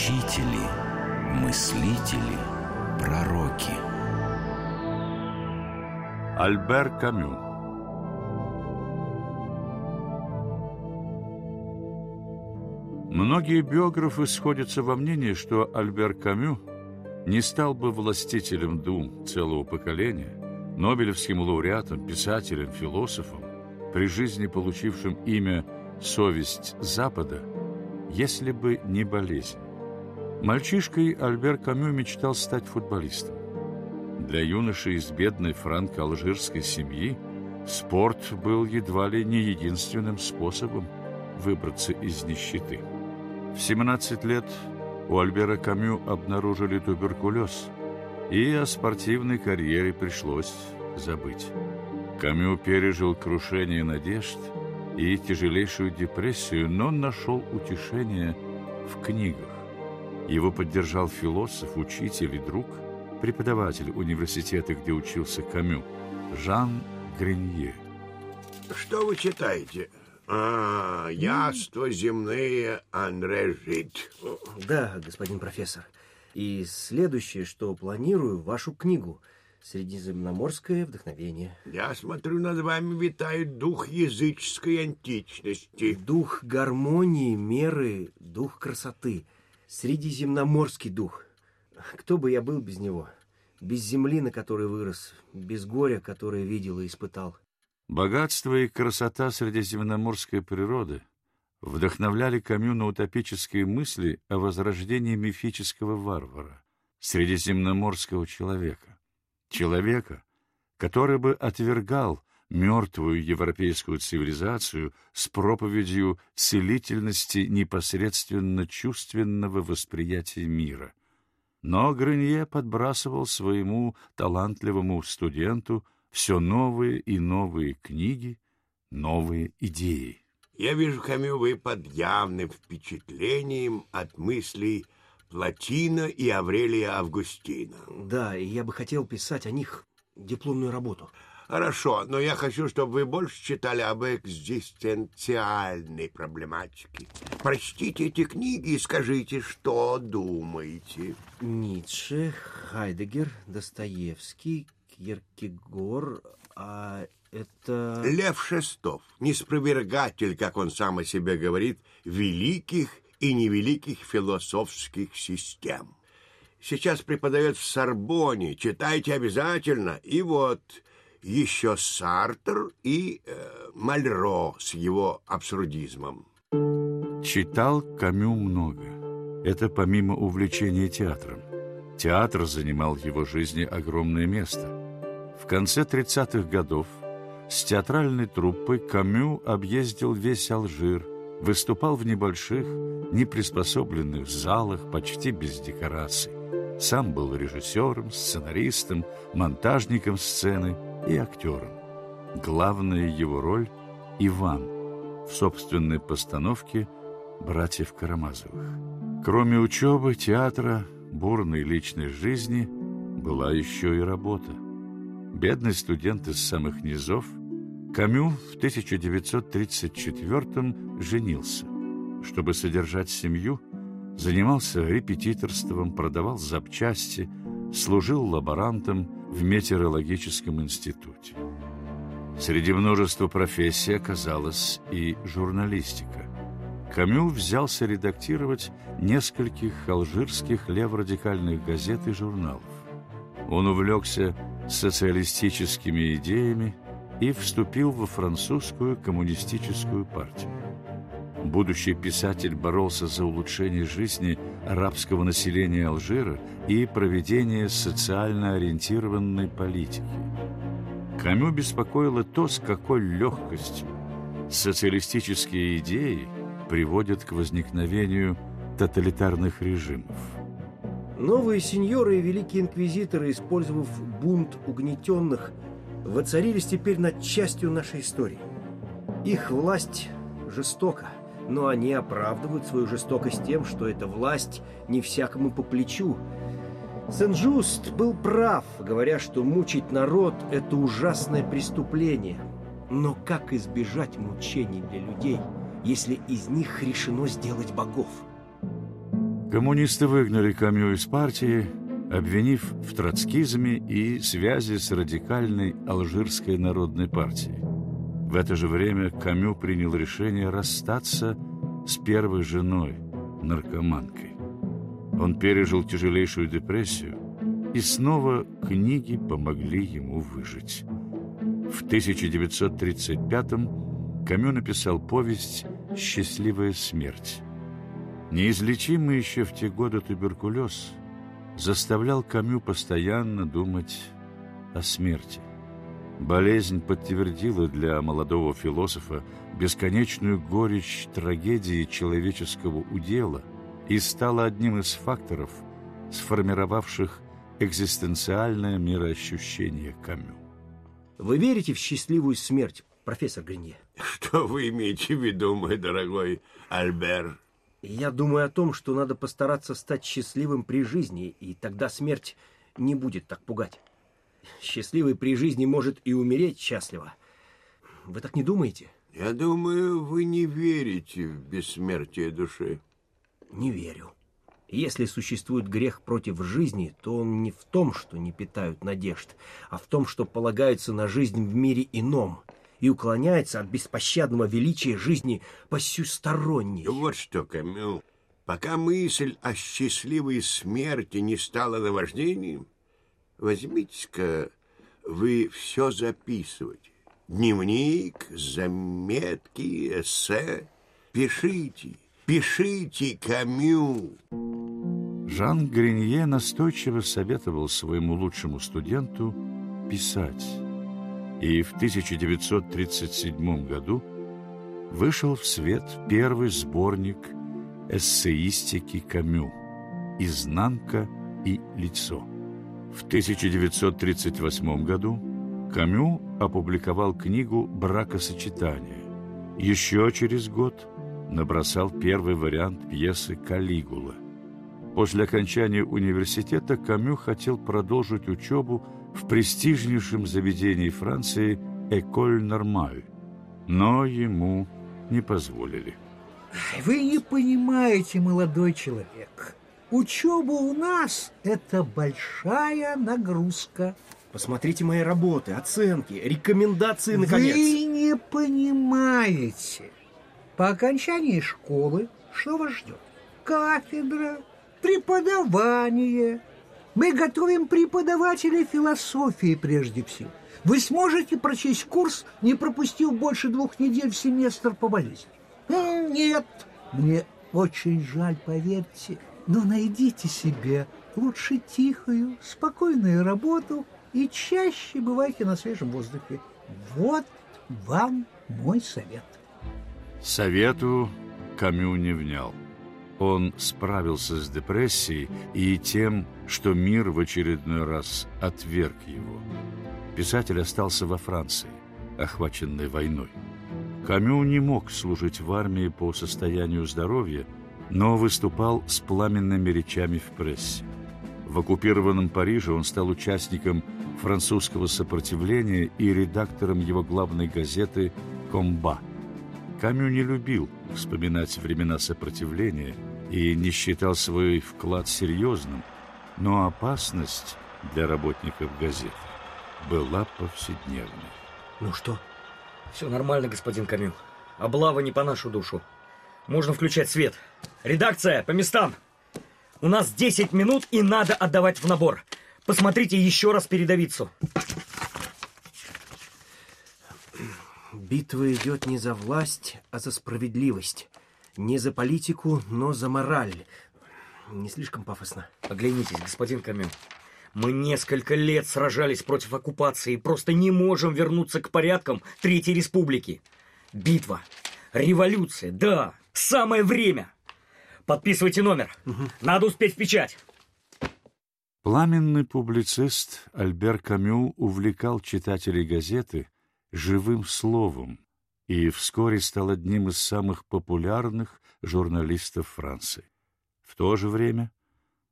Учители, мыслители, пророки. Альбер Камю Многие биографы сходятся во мнении, что Альбер Камю не стал бы властителем дум целого поколения, Нобелевским лауреатом, писателем, философом, при жизни получившим имя «Совесть Запада», если бы не болезнь. Мальчишкой Альбер Камю мечтал стать футболистом. Для юноши из бедной франко-алжирской семьи спорт был едва ли не единственным способом выбраться из нищеты. В 17 лет у Альбера Камю обнаружили туберкулез, и о спортивной карьере пришлось забыть. Камю пережил крушение надежд и тяжелейшую депрессию, но нашел утешение в книгах. Его поддержал философ, учитель и друг, преподаватель университета, где учился Камю, Жан Гринье. Что вы читаете? А, яства земные Андре Жит. Да, господин профессор. И следующее, что планирую, вашу книгу «Средиземноморское вдохновение». Я смотрю, над вами витает дух языческой античности. Дух гармонии, меры, дух красоты. Средиземноморский дух. Кто бы я был без него? Без земли, на которой вырос, без горя, которое видел и испытал. Богатство и красота средиземноморской природы вдохновляли Камю на утопические мысли о возрождении мифического варвара, средиземноморского человека. Человека, который бы отвергал мертвую европейскую цивилизацию с проповедью целительности непосредственно чувственного восприятия мира. Но Гренье подбрасывал своему талантливому студенту все новые и новые книги, новые идеи. Я вижу, Камю, вы под явным впечатлением от мыслей Платина и Аврелия Августина. Да, и я бы хотел писать о них дипломную работу. Хорошо, но я хочу, чтобы вы больше читали об экзистенциальной проблематике. Прочтите эти книги и скажите, что думаете. Ницше, Хайдегер, Достоевский, Киркегор, а это... Лев Шестов, неспровергатель, как он сам о себе говорит, великих и невеликих философских систем. Сейчас преподает в Сорбоне, читайте обязательно. И вот еще Сартр и э, Мальро с его абсурдизмом. Читал Камю много. Это помимо увлечения театром. Театр занимал в его жизни огромное место. В конце 30-х годов с театральной труппой Камю объездил весь Алжир, выступал в небольших, неприспособленных залах почти без декораций. Сам был режиссером, сценаристом, монтажником сцены и актером. Главная его роль – Иван в собственной постановке «Братьев Карамазовых». Кроме учебы, театра, бурной личной жизни была еще и работа. Бедный студент из самых низов, Камю в 1934-м женился. Чтобы содержать семью, занимался репетиторством, продавал запчасти, служил лаборантом в метеорологическом институте. Среди множества профессий оказалась и журналистика. Камю взялся редактировать нескольких алжирских леворадикальных газет и журналов. Он увлекся социалистическими идеями и вступил во французскую коммунистическую партию. Будущий писатель боролся за улучшение жизни арабского населения Алжира и проведение социально ориентированной политики. Камю беспокоило то, с какой легкостью социалистические идеи приводят к возникновению тоталитарных режимов. Новые сеньоры и великие инквизиторы, использовав бунт угнетенных, воцарились теперь над частью нашей истории. Их власть жестока, но они оправдывают свою жестокость тем, что эта власть не всякому по плечу. Сен-Жуст был прав, говоря, что мучить народ – это ужасное преступление. Но как избежать мучений для людей, если из них решено сделать богов? Коммунисты выгнали Камю из партии, обвинив в троцкизме и связи с радикальной Алжирской народной партией. В это же время Камю принял решение расстаться с первой женой, наркоманкой. Он пережил тяжелейшую депрессию, и снова книги помогли ему выжить. В 1935-м Камю написал повесть «Счастливая смерть». Неизлечимый еще в те годы туберкулез заставлял Камю постоянно думать о смерти. Болезнь подтвердила для молодого философа бесконечную горечь трагедии человеческого удела и стала одним из факторов, сформировавших экзистенциальное мироощущение Камю. Вы верите в счастливую смерть, профессор Гринье? Что вы имеете в виду, мой дорогой Альбер? Я думаю о том, что надо постараться стать счастливым при жизни, и тогда смерть не будет так пугать. Счастливый при жизни может и умереть счастливо. Вы так не думаете? Я думаю, вы не верите в бессмертие души. Не верю. Если существует грех против жизни, то он не в том, что не питают надежд, а в том, что полагаются на жизнь в мире ином – и уклоняется от беспощадного величия жизни посюсторонней. Вот что, Камю, пока мысль о счастливой смерти не стала наваждением, возьмите-ка вы все записывать. Дневник, заметки, эссе. Пишите, пишите, Камю. Жан Гринье настойчиво советовал своему лучшему студенту писать и в 1937 году вышел в свет первый сборник эссеистики Камю «Изнанка и лицо». В 1938 году Камю опубликовал книгу «Бракосочетание». Еще через год набросал первый вариант пьесы «Калигула». После окончания университета Камю хотел продолжить учебу в престижнейшем заведении Франции «Эколь Нормаль», но ему не позволили. Вы не понимаете, молодой человек. Учеба у нас – это большая нагрузка. Посмотрите мои работы, оценки, рекомендации, наконец. Вы не понимаете. По окончании школы что вас ждет? Кафедра, преподавание, мы готовим преподавателей философии прежде всего. Вы сможете прочесть курс, не пропустив больше двух недель в семестр по болезни? Нет, мне очень жаль, поверьте, но найдите себе лучше тихую, спокойную работу и чаще бывайте на свежем воздухе. Вот вам мой совет. Совету Камю не внял. Он справился с депрессией и тем, что мир в очередной раз отверг его. Писатель остался во Франции, охваченной войной. Камю не мог служить в армии по состоянию здоровья, но выступал с пламенными речами в прессе. В оккупированном Париже он стал участником французского сопротивления и редактором его главной газеты «Комба». Камю не любил вспоминать времена сопротивления – и не считал свой вклад серьезным, но опасность для работников газеты была повседневной. Ну что? Все нормально, господин Камил. Облава не по нашу душу. Можно включать свет. Редакция, по местам! У нас 10 минут и надо отдавать в набор. Посмотрите еще раз передовицу. Битва идет не за власть, а за справедливость. Не за политику, но за мораль. Не слишком пафосно. Оглянитесь, господин Камю. Мы несколько лет сражались против оккупации и просто не можем вернуться к порядкам Третьей Республики. Битва, революция, да, самое время. Подписывайте номер. Угу. Надо успеть в печать. Пламенный публицист Альбер Камю увлекал читателей газеты живым словом, и вскоре стал одним из самых популярных журналистов Франции. В то же время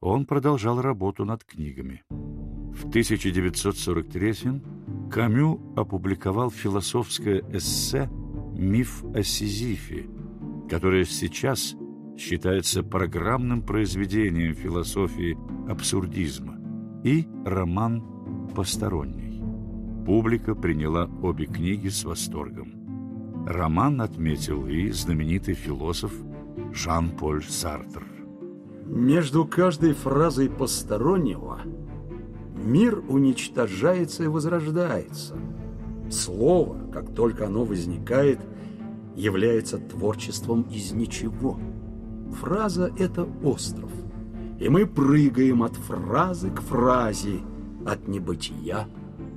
он продолжал работу над книгами. В 1943 Камю опубликовал философское эссе «Миф о Сизифе», которое сейчас считается программным произведением философии абсурдизма, и роман «Посторонний». Публика приняла обе книги с восторгом. Роман отметил и знаменитый философ Жан-Поль Сартр. Между каждой фразой постороннего мир уничтожается и возрождается. Слово, как только оно возникает, является творчеством из ничего. Фраза – это остров. И мы прыгаем от фразы к фразе, от небытия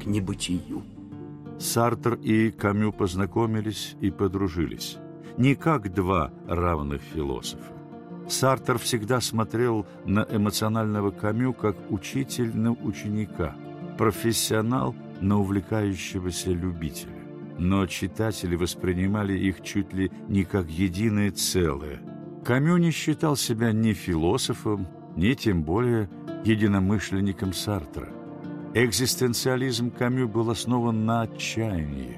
к небытию. Сартр и Камю познакомились и подружились. Не как два равных философа. Сартр всегда смотрел на эмоционального Камю как учитель на ученика, профессионал на увлекающегося любителя. Но читатели воспринимали их чуть ли не как единое целое. Камю не считал себя ни философом, ни тем более единомышленником Сартра. Экзистенциализм Камю был основан на отчаянии,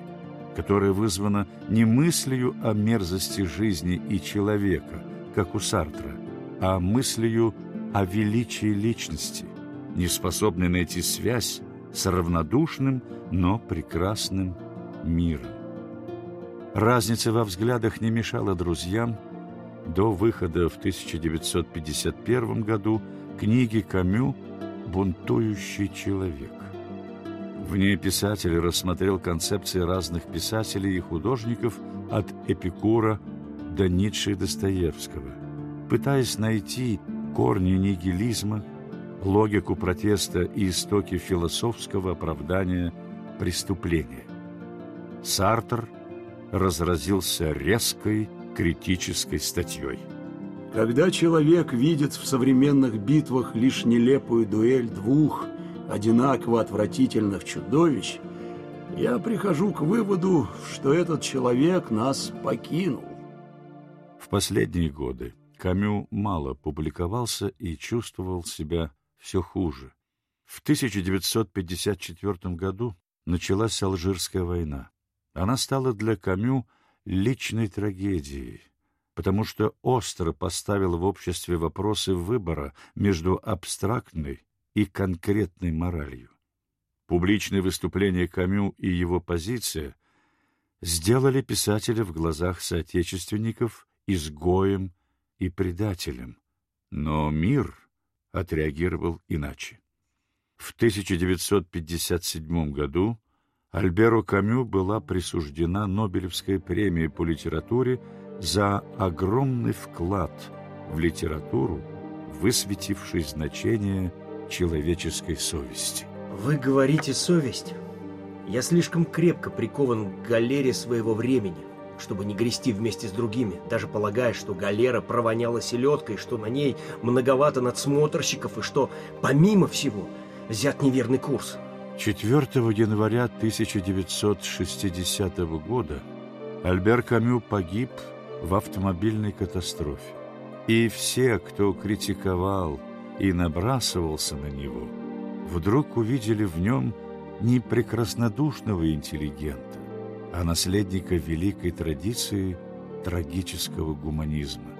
которое вызвано не мыслью о мерзости жизни и человека, как у Сартра, а мыслью о величии личности, не способной найти связь с равнодушным, но прекрасным миром. Разница во взглядах не мешала друзьям до выхода в 1951 году книги Камю «Бунтующий человек». В ней писатель рассмотрел концепции разных писателей и художников от Эпикура до Ницше и Достоевского, пытаясь найти корни нигилизма, логику протеста и истоки философского оправдания преступления. Сартр разразился резкой критической статьей. Когда человек видит в современных битвах лишь нелепую дуэль двух одинаково отвратительных чудовищ, я прихожу к выводу, что этот человек нас покинул. В последние годы Камю мало публиковался и чувствовал себя все хуже. В 1954 году началась Алжирская война. Она стала для Камю личной трагедией, потому что остро поставила в обществе вопросы выбора между абстрактной и конкретной моралью. Публичные выступления Камю и его позиция сделали писателя в глазах соотечественников изгоем и предателем, но мир отреагировал иначе. В 1957 году Альберу Камю была присуждена Нобелевская премия по литературе за огромный вклад в литературу, высветивший значение человеческой совести. Вы говорите «совесть». Я слишком крепко прикован к галере своего времени, чтобы не грести вместе с другими, даже полагая, что галера провоняла селедкой, что на ней многовато надсмотрщиков и что, помимо всего, взят неверный курс. 4 января 1960 года Альбер Камю погиб в автомобильной катастрофе. И все, кто критиковал и набрасывался на него, вдруг увидели в нем не прекраснодушного интеллигента, а наследника великой традиции трагического гуманизма.